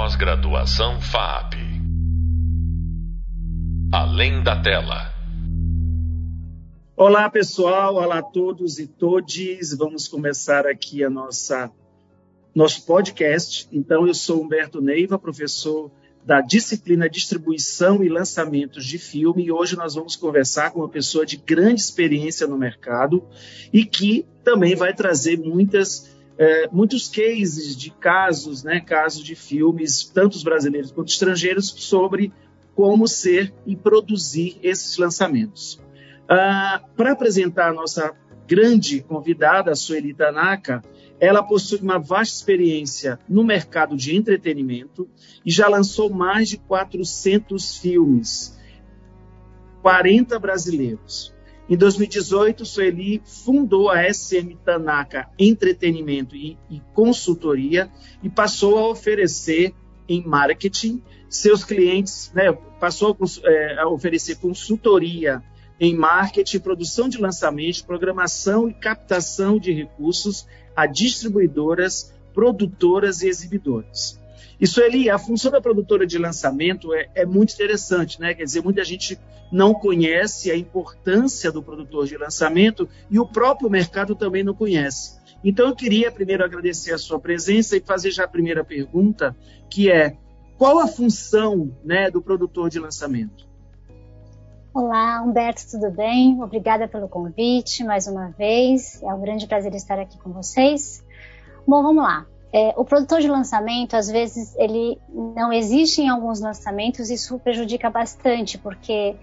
Pós-graduação FAP. Além da tela. Olá, pessoal. Olá a todos e todes. Vamos começar aqui a nossa nosso podcast. Então, eu sou Humberto Neiva, professor da disciplina Distribuição e Lançamentos de Filme, e hoje nós vamos conversar com uma pessoa de grande experiência no mercado e que também vai trazer muitas é, muitos cases de casos, né, casos de filmes, tanto os brasileiros quanto estrangeiros, sobre como ser e produzir esses lançamentos. Ah, Para apresentar a nossa grande convidada, a Sueli Tanaka, ela possui uma vasta experiência no mercado de entretenimento e já lançou mais de 400 filmes, 40 brasileiros. Em 2018, Sueli fundou a SM Tanaka Entretenimento e, e, Consultoria e passou a oferecer em marketing seus clientes, né, passou a, é, a oferecer consultoria em marketing, produção de lançamentos, programação e captação de recursos a distribuidoras, produtoras e exibidoras. Isso ali, a função da produtora de lançamento é, é, muito interessante, né? Quer dizer, muita gente não conhece a importância do produtor de lançamento e o próprio mercado também não conhece. Então, eu queria primeiro agradecer a sua presença e fazer já a primeira pergunta, que é qual a função né, do produtor de lançamento? Olá, Humberto, tudo bem? Obrigada pelo convite mais uma vez. É um grande prazer estar aqui com vocês. Bom, vamos lá. É, o produtor de lançamento, às vezes, ele não existe em alguns lançamentos, isso prejudica bastante, porque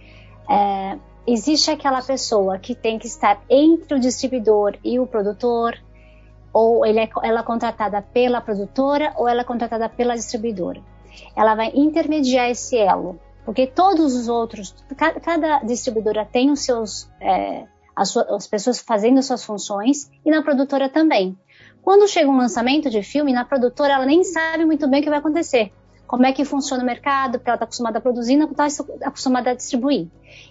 é, existe aquela pessoa que tem que estar entre o distribuidor e o produtor, ou ele é, ela é contratada pela produtora ou ela é contratada pela distribuidora. Ela vai intermediar esse elo, porque todos os outros, cada, cada distribuidora tem os seus, é, as, suas, as pessoas fazendo as suas funções e na produtora também. Quando chega um lançamento de filme, na produtora ela nem sabe muito bem o que vai acontecer. Como é que funciona o mercado, porque ela está acostumada a produzir, não está acostumada a distribuir.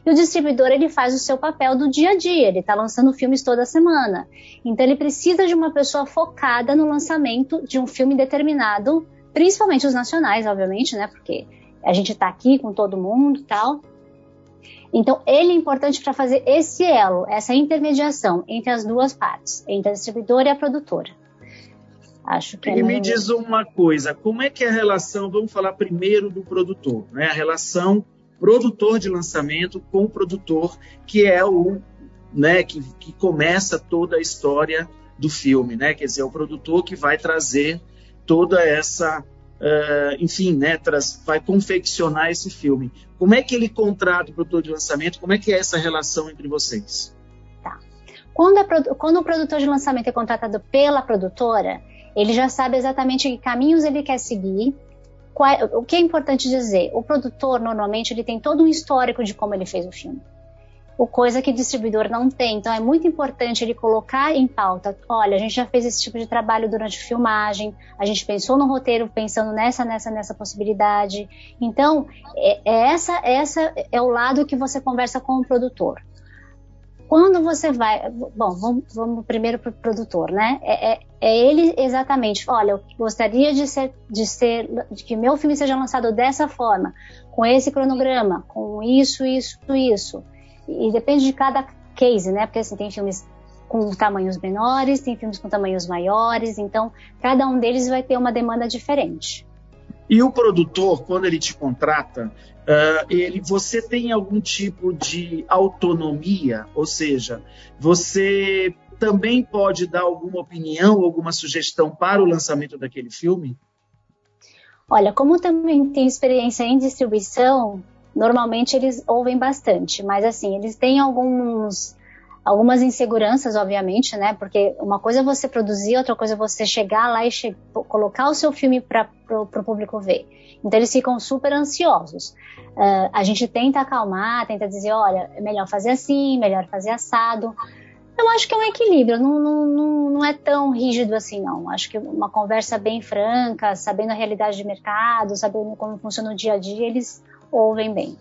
E o distribuidor, ele faz o seu papel do dia a dia, ele está lançando filmes toda semana. Então ele precisa de uma pessoa focada no lançamento de um filme determinado, principalmente os nacionais, obviamente, né? Porque a gente está aqui com todo mundo tal. Então, ele é importante para fazer esse elo, essa intermediação entre as duas partes, entre a distribuidora e a produtora. Acho que. E é me diz uma coisa: como é que é a relação? Vamos falar primeiro do produtor, né? A relação produtor de lançamento com o produtor, que é o, né, que, que começa toda a história do filme, né? Quer dizer, é o produtor que vai trazer toda essa, uh, enfim, né, traz, vai confeccionar esse filme. Como é que ele contrata o produtor de lançamento? Como é que é essa relação entre vocês? Tá. Quando, a, quando o produtor de lançamento é contratado pela produtora, ele já sabe exatamente que caminhos ele quer seguir. Qual, é, o que é importante dizer? O produtor, normalmente, ele tem todo um histórico de como ele fez o filme. O coisa que o distribuidor não tem. Então, é muito importante ele colocar em pauta: olha, a gente já fez esse tipo de trabalho durante a filmagem, a gente pensou no roteiro pensando nessa, nessa, nessa possibilidade. Então, é, é essa, essa é o lado que você conversa com o produtor quando você vai. Bom, vamos, vamos primeiro para o produtor, né? É, é, é, ele exatamente. Olha, eu gostaria de ser, de ser, de que meu filme seja lançado dessa forma, com esse cronograma, com isso, isso, isso. E, depende de cada case, né? Porque assim, tem filmes com tamanhos menores, tem filmes com tamanhos maiores, então cada um deles vai ter uma demanda diferente. E o produtor, quando ele te contrata, uh, ele, você tem algum tipo de autonomia, ou seja, você também pode dar alguma opinião, alguma sugestão para o lançamento daquele filme? Olha, como também tem experiência em distribuição, normalmente eles ouvem bastante, mas assim, eles têm alguns algumas inseguranças, obviamente, né? Porque uma coisa é você produzir, outra coisa é você chegar lá e che colocar o seu filme para o público ver. Então eles ficam super ansiosos. Uh, a gente tenta acalmar, tenta dizer, olha, é melhor fazer assim, melhor fazer assado. Eu acho que é um equilíbrio, não, não, não, não é tão rígido assim, não. Acho que uma conversa bem franca, sabendo a realidade de mercado, sabendo como funciona o dia a dia, eles ouvem bem.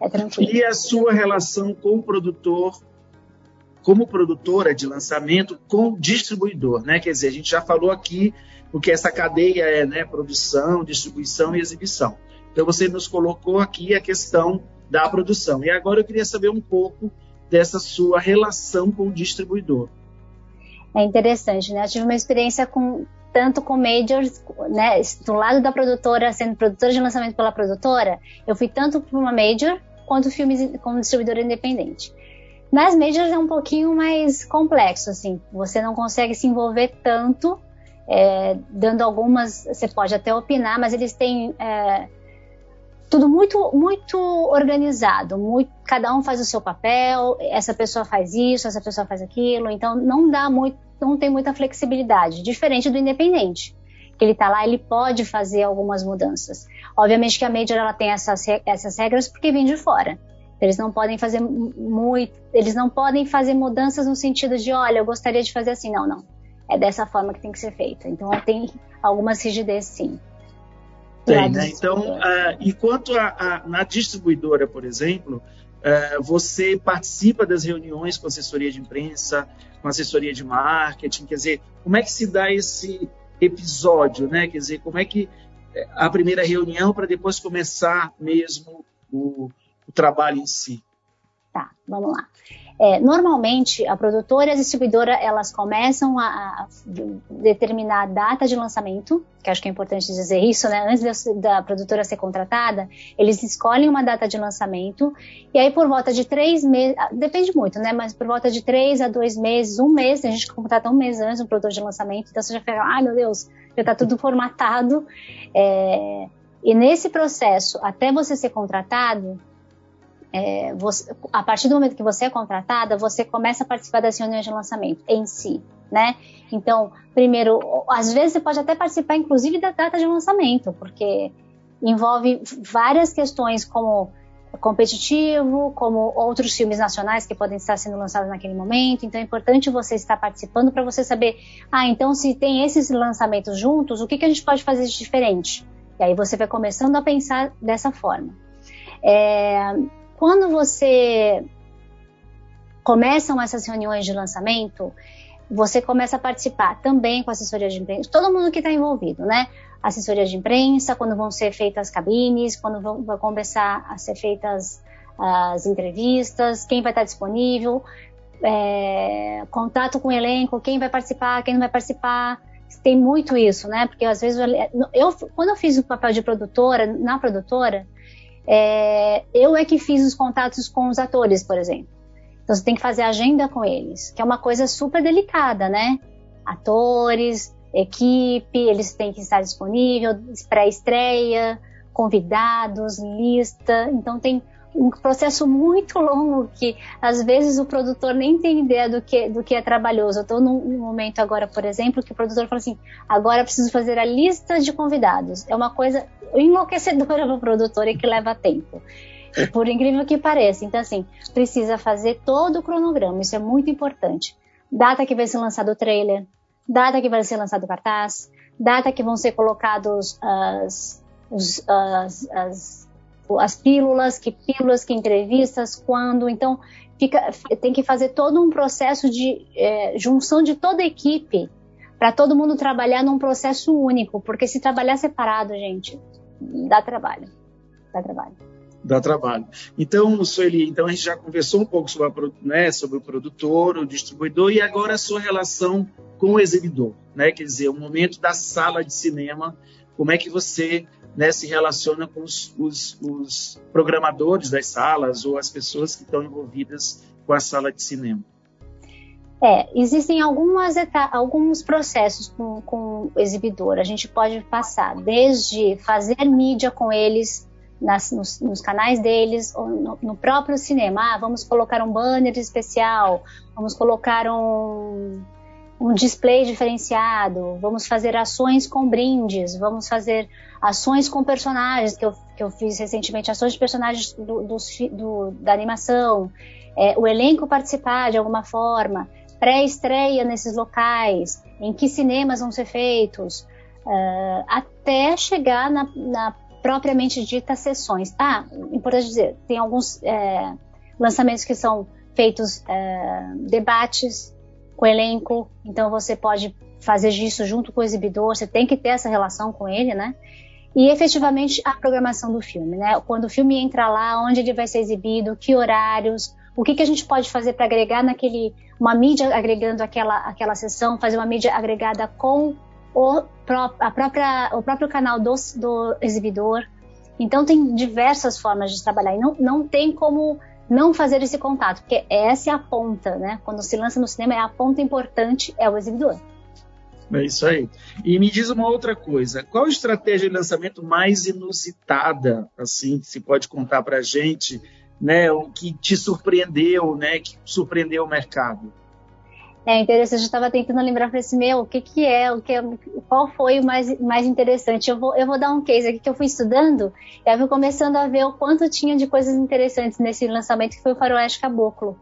É tranquilo. E a sua relação com o produtor como produtora de lançamento com distribuidor, né? Quer dizer, a gente já falou aqui o que essa cadeia é, né? Produção, distribuição e exibição. Então você nos colocou aqui a questão da produção. E agora eu queria saber um pouco dessa sua relação com o distribuidor. É interessante, né? Eu tive uma experiência com tanto com majors, né, do lado da produtora, sendo produtora de lançamento pela produtora, eu fui tanto para uma major quanto filmes como distribuidora independente. Nas majors é um pouquinho mais complexo, assim, você não consegue se envolver tanto, é, dando algumas, você pode até opinar, mas eles têm é, tudo muito muito organizado, muito, cada um faz o seu papel, essa pessoa faz isso, essa pessoa faz aquilo, então não dá muito não tem muita flexibilidade, diferente do independente. Que ele está lá, ele pode fazer algumas mudanças. Obviamente que a Major ela tem essas, essas regras porque vem de fora. Eles não podem fazer muito, eles não podem fazer mudanças no sentido de, olha, eu gostaria de fazer assim. Não, não. É dessa forma que tem que ser feita. Então tem algumas rigidez, sim. Tem, né? Então, uh, enquanto a, a, na distribuidora, por exemplo, uh, você participa das reuniões com assessoria de imprensa, com assessoria de marketing, quer dizer, como é que se dá esse episódio, né? Quer dizer, como é que é, a primeira reunião para depois começar mesmo o, o trabalho em si? Tá, vamos lá. É, normalmente, a produtora e a distribuidora, elas começam a, a, determinar a data de lançamento, que acho que é importante dizer isso, né? Antes da, produtora ser contratada, eles escolhem uma data de lançamento, e aí por volta de três meses, ah, depende muito, né? Mas por volta de três a dois meses, um mês, a gente contrata um mês antes um produtor de lançamento, então você já fica, ai meu Deus, já está tudo formatado. É, e nesse processo, até você ser contratado, é, você, a partir do momento que você é contratada, você começa a participar das reuniões de lançamento em si, né? Então, primeiro, às vezes você pode até participar, inclusive, da data de lançamento, porque envolve várias questões como competitivo, como outros filmes nacionais que podem estar sendo lançados naquele momento. Então é importante você estar participando para você saber, ah, então se tem esses lançamentos juntos, o que, que a gente pode fazer de diferente? E aí você vai começando a pensar dessa forma. É, quando você começam essas reuniões de lançamento, você começa a participar também com assessoria de imprensa, todo mundo que está envolvido, né? Assessoria de imprensa, quando vão ser feitas cabines, quando vão, vão começar a ser feitas as entrevistas, quem vai estar disponível, é, contato com o elenco, quem vai participar, quem não vai participar. Tem muito isso, né? Porque às vezes eu, quando eu fiz o papel de produtora, na produtora, é, eu é que fiz os contatos com os atores, por exemplo. Então você tem que fazer agenda com eles, que é uma coisa super delicada, né? Atores, equipe, eles têm que estar disponíveis, pré-estreia, convidados, lista. Então tem um processo muito longo que às vezes o produtor nem tem ideia do que, do que é trabalhoso. Eu estou num momento agora, por exemplo, que o produtor fala assim: agora preciso fazer a lista de convidados. É uma coisa enlouquecedora para o produtor e que leva tempo. Por incrível que pareça. Então, assim, precisa fazer todo o cronograma. Isso é muito importante. Data que vai ser lançado o trailer, data que vai ser lançado o cartaz, data que vão ser colocados as, os, as, as as pílulas, que pílulas, que entrevistas, quando. Então, fica, tem que fazer todo um processo de é, junção de toda a equipe para todo mundo trabalhar num processo único, porque se trabalhar separado, gente, dá trabalho. Dá trabalho. Dá trabalho. Então, Sueli, então a gente já conversou um pouco sobre, a, né, sobre o produtor, o distribuidor e agora a sua relação com o exibidor, né? Quer dizer, o momento da sala de cinema, como é que você né, se relaciona com os, os, os, programadores das salas ou as pessoas que estão envolvidas com a sala de cinema? É, existem algumas alguns processos com, com o exibidor. A gente pode passar desde fazer mídia com eles nas, nos, nos, canais deles, ou no, no, próprio cinema. Ah, vamos colocar um banner especial, vamos colocar um, um display diferenciado, vamos fazer ações com brindes, vamos fazer ações com personagens, que eu, que eu fiz recentemente, ações de personagens do, do, do da animação, é, o elenco participar de alguma forma, pré-estreia nesses locais, em que cinemas vão ser feitos, uh, até chegar na, na, propriamente dita sessões. Ah, importante dizer, tem alguns é, lançamentos que são feitos é, debates com o elenco, então você pode fazer isso junto com o exibidor, você tem que ter essa relação com ele, né? E efetivamente a programação do filme, né? Quando o filme entra lá, onde ele vai ser exibido, que horários, o que, que a gente pode fazer para agregar naquele, uma mídia agregando aquela, aquela sessão, fazer uma mídia agregada com o, a própria, o próprio canal do, do exibidor. Então tem diversas formas de trabalhar e não, não tem como não fazer esse contato, porque essa é a ponta, né? Quando se lança no cinema, é a ponta importante, é o exibidor. É isso aí. E me diz uma outra coisa, qual a estratégia de lançamento mais inusitada, assim, que se pode contar para gente, né, o que te surpreendeu, né, que surpreendeu o mercado? É interessante, eu estava tentando lembrar para esse meu, o que que é, o que é, qual foi o mais, mais interessante. Eu vou, eu vou dar um case aqui que eu fui estudando, e eu fui começando a ver o quanto tinha de coisas interessantes nesse lançamento que foi o Faroeste Caboclo,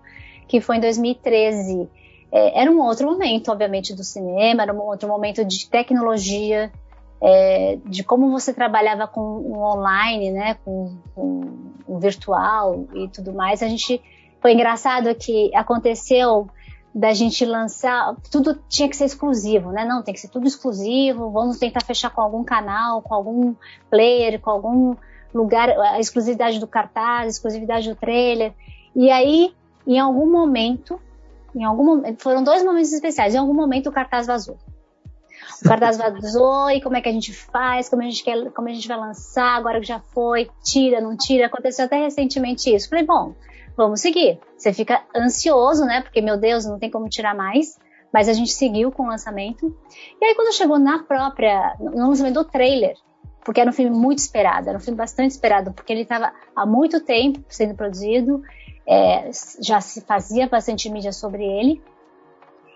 que foi em 2013. É, era um outro momento, obviamente, do cinema, era um outro momento de tecnologia, é, de como você trabalhava com o online, né, com, com o virtual e tudo mais. A gente foi engraçado que aconteceu da gente lançar, tudo tinha que ser exclusivo, né? Não, tem que ser tudo exclusivo, vamos tentar fechar com algum canal, com algum player, com algum lugar, a exclusividade do cartaz, a exclusividade do trailer. E aí, em algum momento, em algum foram dois momentos especiais. Em algum momento o cartaz vazou. O cartaz vazou e como é que a gente faz, como a gente quer, como a gente vai lançar, agora que já foi, tira, não tira. Aconteceu até recentemente isso. Falei, bom, vamos seguir. Você fica ansioso, né? Porque, meu Deus, não tem como tirar mais. Mas a gente seguiu com o lançamento. E aí, quando chegou na própria, no lançamento do trailer, porque era um filme muito esperado, era um filme bastante esperado, porque ele estava há muito tempo sendo produzido, é, já se fazia bastante mídia sobre ele.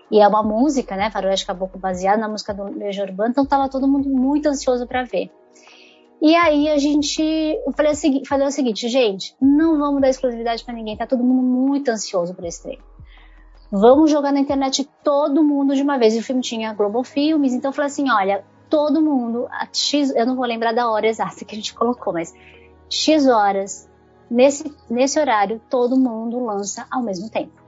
E é uma música, né, Faroeste Caboclo, baseada na música do Legião Urbana, então estava todo mundo muito ansioso para ver. E aí a gente, eu falei, o seguinte, gente, não vamos dar exclusividade para ninguém, tá todo mundo muito ansioso por esse treino. Vamos jogar na internet todo mundo de uma vez. E o filme tinha Global Filmes, então eu falei assim, olha, todo mundo, X, eu não vou lembrar da hora exata que a gente colocou, mas X horas, nesse, nesse horário, todo mundo lança ao mesmo tempo.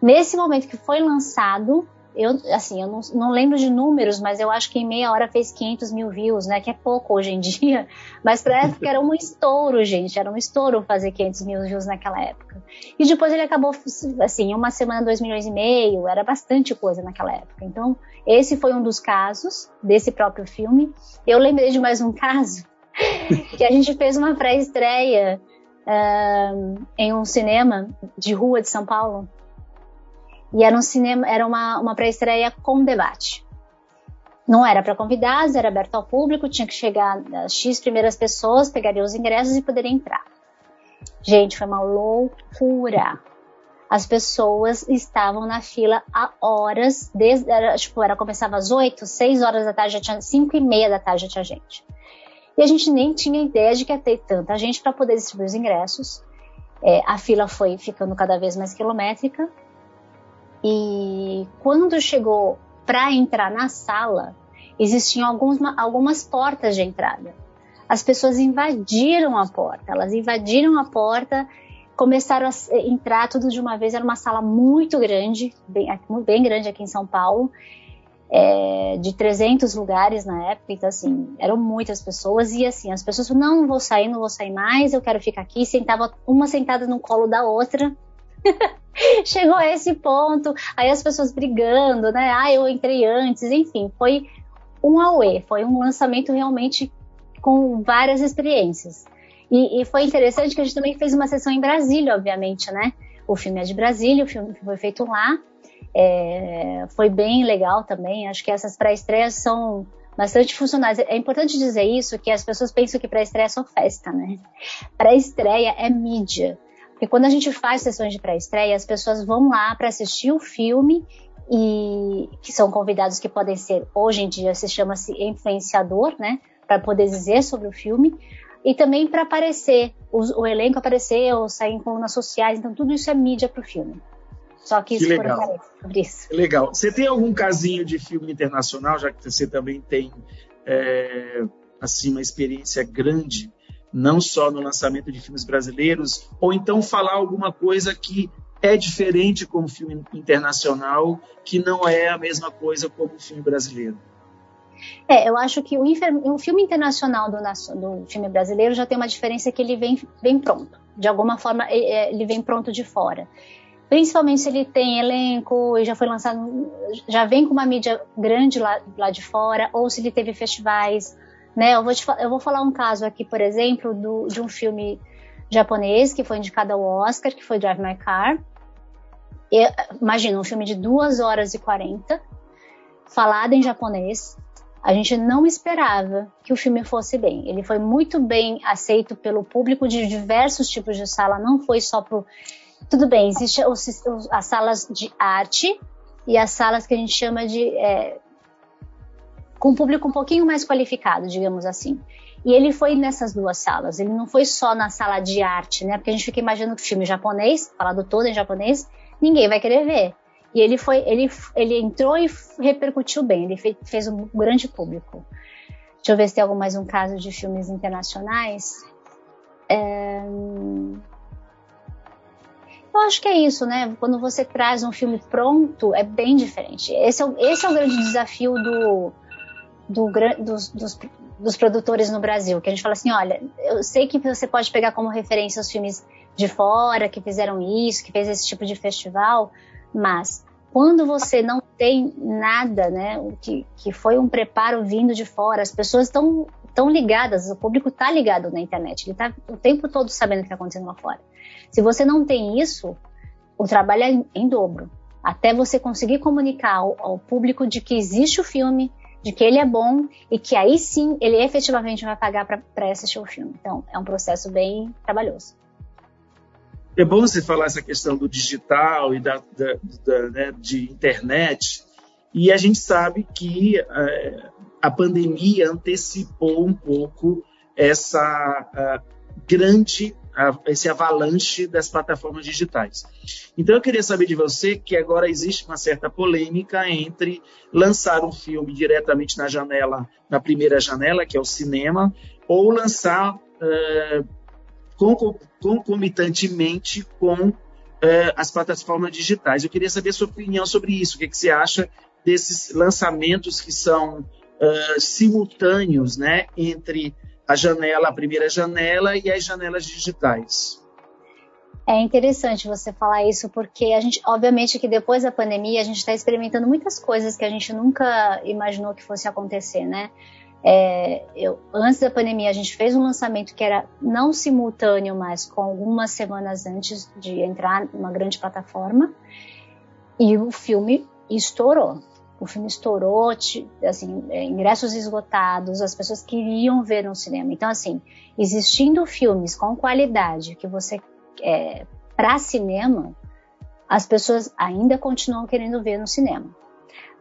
Nesse momento que foi lançado, eu, assim, eu não, não, lembro de números, mas eu acho que em meia hora fez 500 mil views, né? Que é pouco hoje em dia. Mas pra época era um estouro, gente. Era um estouro fazer 500 mil views naquela época. E depois ele acabou, assim, uma semana, dois milhões e meio. Era bastante coisa naquela época. Então, esse foi um dos casos desse próprio filme. Eu lembrei de mais um caso que a gente fez uma pré-estreia uh, em um cinema de rua de São Paulo e era um cinema, era uma, uma pré-estreia com debate. Não era para convidados, era aberto ao público, tinha que chegar as X primeiras pessoas, pegariam os ingressos e poderiam entrar. Gente, foi uma loucura. As pessoas estavam na fila há horas, desde, era, tipo, era, começava às 8, 6 horas da tarde, já tinha 5 e meia da tarde já tinha gente. E a gente nem tinha ideia de que ia ter tanta gente para poder distribuir os ingressos. É, a fila foi ficando cada vez mais quilométrica e quando chegou para entrar na sala, existiam alguns, algumas portas de entrada. As pessoas invadiram a porta, elas invadiram a porta, começaram a entrar tudo de uma vez. Era uma sala muito grande, bem, bem grande aqui em São Paulo, é, de 300 lugares na época, então assim, eram muitas pessoas, e assim, as pessoas falaram, não, não vou sair, não vou sair mais, eu quero ficar aqui, sentava uma sentada no colo da outra, chegou a esse ponto, aí as pessoas brigando, né? Ah, eu entrei antes, enfim, foi um auê, foi um lançamento realmente com várias experiências. E, e, foi interessante que a gente também fez uma sessão em Brasília, obviamente, né? O filme é de Brasília, o filme foi feito lá. É, foi bem legal também. Acho que essas pré-estreias são bastante funcionais. É importante dizer isso, que as pessoas pensam que pré-estreia é só festa, né? Pré-estreia é mídia. Porque quando a gente faz sessões de pré-estreia, as pessoas vão lá para assistir o filme e que são convidados que podem ser, hoje em dia se chama-se influenciador, né, para poder dizer sobre o filme e também para aparecer, o, o, elenco aparecer ou sair em colunas sociais, então tudo isso é mídia para o filme. Só que isso que legal. sobre isso. Legal. Você tem algum casinho de filme internacional, já que você também tem é, assim uma experiência grande não só no lançamento de filmes brasileiros, ou então falar alguma coisa que é diferente como filme internacional, que não é a mesma coisa como o filme brasileiro? É, eu acho que o, o filme internacional do, do, filme brasileiro já tem uma diferença que ele vem, vem pronto. De alguma forma, ele vem pronto de fora. Principalmente se ele tem elenco e já foi lançado, já vem com uma mídia grande lá, lá de fora, ou se ele teve festivais. Né? Eu, vou te, eu vou falar um caso aqui, por exemplo, do, de um filme japonês que foi indicado ao Oscar, que foi Drive My Car. Imagina, um filme de 2 horas e 40, falado em japonês, a gente não esperava que o filme fosse bem. Ele foi muito bem aceito pelo público de diversos tipos de sala, não foi só pro. Tudo bem, existem as salas de arte e as salas que a gente chama de. É, com um público um pouquinho mais qualificado, digamos assim. E ele foi nessas duas salas, ele não foi só na sala de arte, né? Porque a gente fica imaginando que filme japonês, falado todo em japonês, ninguém vai querer ver. E ele foi, ele, ele entrou e repercutiu bem, ele fez, fez um grande público. Deixa eu ver se tem algum mais um caso de filmes internacionais. É... Eu acho que é isso, né? Quando você traz um filme pronto, é bem diferente. Esse é esse é o grande desafio do, do, dos, dos, dos produtores no Brasil, que a gente fala assim, olha, eu sei que você pode pegar como referência os filmes de fora que fizeram isso, que fez esse tipo de festival, mas quando você não tem nada, né, que, que foi um preparo vindo de fora, as pessoas estão tão ligadas, o público está ligado na internet, ele está o tempo todo sabendo o que está acontecendo lá fora. Se você não tem isso, o trabalho é em dobro. Até você conseguir comunicar ao, ao público de que existe o filme, de que ele é bom e que aí sim ele efetivamente vai pagar para assistir o filme. Então, é um processo bem trabalhoso. É bom você falar essa questão do digital e da, da, da né, de internet. E a gente sabe que é, a pandemia antecipou um pouco essa grande esse avalanche das plataformas digitais. Então eu queria saber de você que agora existe uma certa polêmica entre lançar um filme diretamente na janela, na primeira janela, que é o cinema, ou lançar uh, concomitantemente com é, as plataformas digitais. Eu queria saber a sua opinião sobre isso. O que, que você acha desses lançamentos que são uh, simultâneos né, entre a janela, a primeira janela e as janelas digitais? É interessante você falar isso porque a gente, obviamente, que depois da pandemia a gente está experimentando muitas coisas que a gente nunca imaginou que fosse acontecer, né? É, eu, antes da pandemia, a gente fez um lançamento que era não simultâneo, mas com algumas semanas antes de entrar numa grande plataforma. E o filme estourou. O filme estourou, assim, é, ingressos esgotados, as pessoas queriam ver no cinema. Então, assim, existindo filmes com qualidade que você é, para cinema, as pessoas ainda continuam querendo ver no cinema.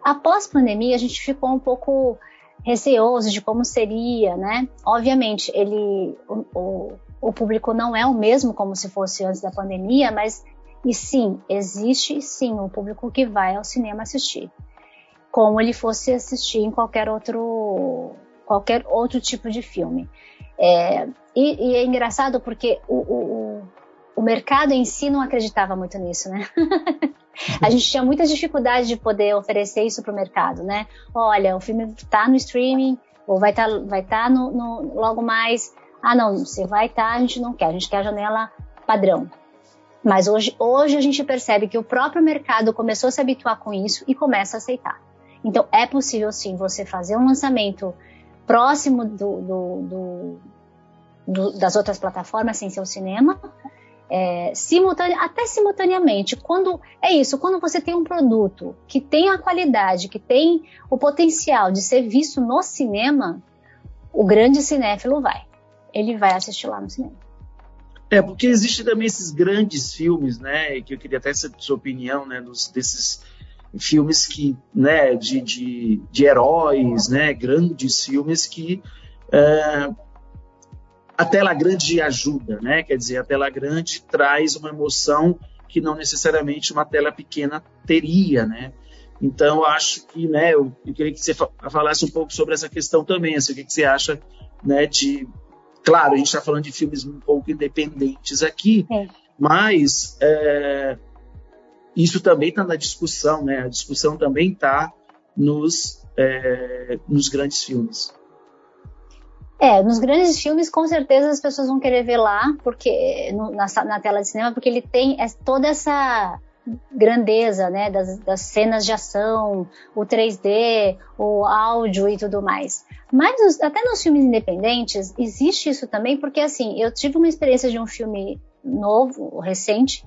Após pandemia, a gente ficou um pouco receoso de como seria, né? Obviamente, ele, o, o, o público não é o mesmo como se fosse antes da pandemia, mas e sim, existe sim o público que vai ao cinema assistir, como ele fosse assistir em qualquer outro qualquer outro tipo de filme. É, e, e, é engraçado porque o, o, o mercado em si não acreditava muito nisso, né? a gente tinha muita dificuldade de poder oferecer isso para o mercado, né? Olha, o filme está no streaming, ou vai estar tá, vai tá no, no, logo mais. Ah, não, você vai estar, tá, a gente não quer, a gente quer a janela padrão. Mas hoje, hoje a gente percebe que o próprio mercado começou a se habituar com isso e começa a aceitar. Então é possível sim você fazer um lançamento próximo do, do, do, das outras plataformas sem ser o cinema, é, simultânea, até simultaneamente. Quando é isso, quando você tem um produto que tem a qualidade, que tem o potencial de ser visto no cinema, o grande cinéfilo vai. Ele vai assistir lá no cinema. É, porque existem também esses grandes filmes, né, que eu queria até saber sua opinião, né, dos, desses filmes que, né, de, de, de heróis, né, grandes filmes que é, a tela grande ajuda, né? Quer dizer, a tela grande traz uma emoção que não necessariamente uma tela pequena teria, né? Então, acho que, né, eu, eu queria que você falasse um pouco sobre essa questão também, assim, o que, que você acha, né, de... Claro, a gente está falando de filmes um pouco independentes aqui, é. mas é, isso também está na discussão, né? A discussão também está nos, é, nos grandes filmes. É, nos grandes filmes, com certeza as pessoas vão querer ver lá, porque no, na, na, tela de cinema, porque ele tem toda essa grandeza, né, das, das, cenas de ação, o 3D, o áudio e tudo mais. Mas até nos filmes independentes existe isso também, porque assim, eu tive uma experiência de um filme novo, recente,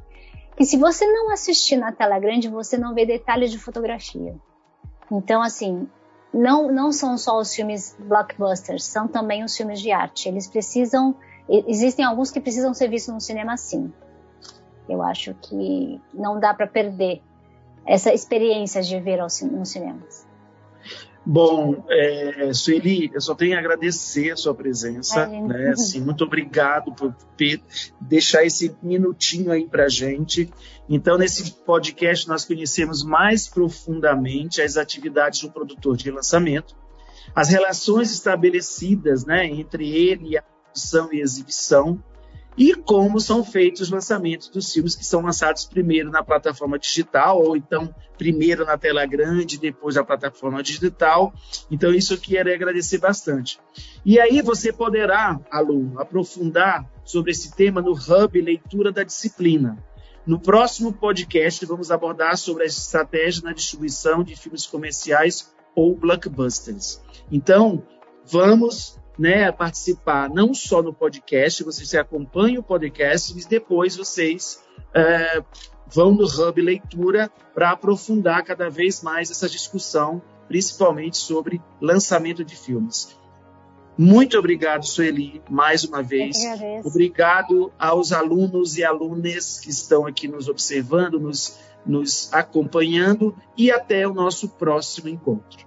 que se você não assistir na tela grande, você não vê detalhes de fotografia. Então, assim, não, não são só os filmes blockbusters, são também os filmes de arte. Eles precisam, existem alguns que precisam ser vistos no cinema sim. Eu acho que não dá para perder essa experiência de ver aos, nos cinemas. Bom, é, Sueli, eu só tenho a agradecer a sua presença. Ai, né? assim, muito obrigado por deixar esse minutinho aí para gente. Então, nesse podcast, nós conhecemos mais profundamente as atividades do produtor de lançamento, as relações estabelecidas né, entre ele e a produção e exibição, e como são feitos os lançamentos dos filmes que são lançados primeiro na plataforma digital, ou então primeiro na tela grande, depois na plataforma digital. Então, isso eu quero agradecer bastante. E aí você poderá, aluno, aprofundar sobre esse tema no Hub Leitura da Disciplina. No próximo podcast, vamos abordar sobre as estratégias na distribuição de filmes comerciais ou blockbusters. Então, vamos né, participar não só no podcast, vocês acompanham o podcast, mas depois vocês é, vão no Hub Leitura para aprofundar cada vez mais essa discussão, principalmente sobre lançamento de filmes. Muito obrigado, Sueli, mais uma vez. Obrigado aos alunos e alunas que estão aqui nos observando, nos, nos acompanhando e até o nosso próximo encontro.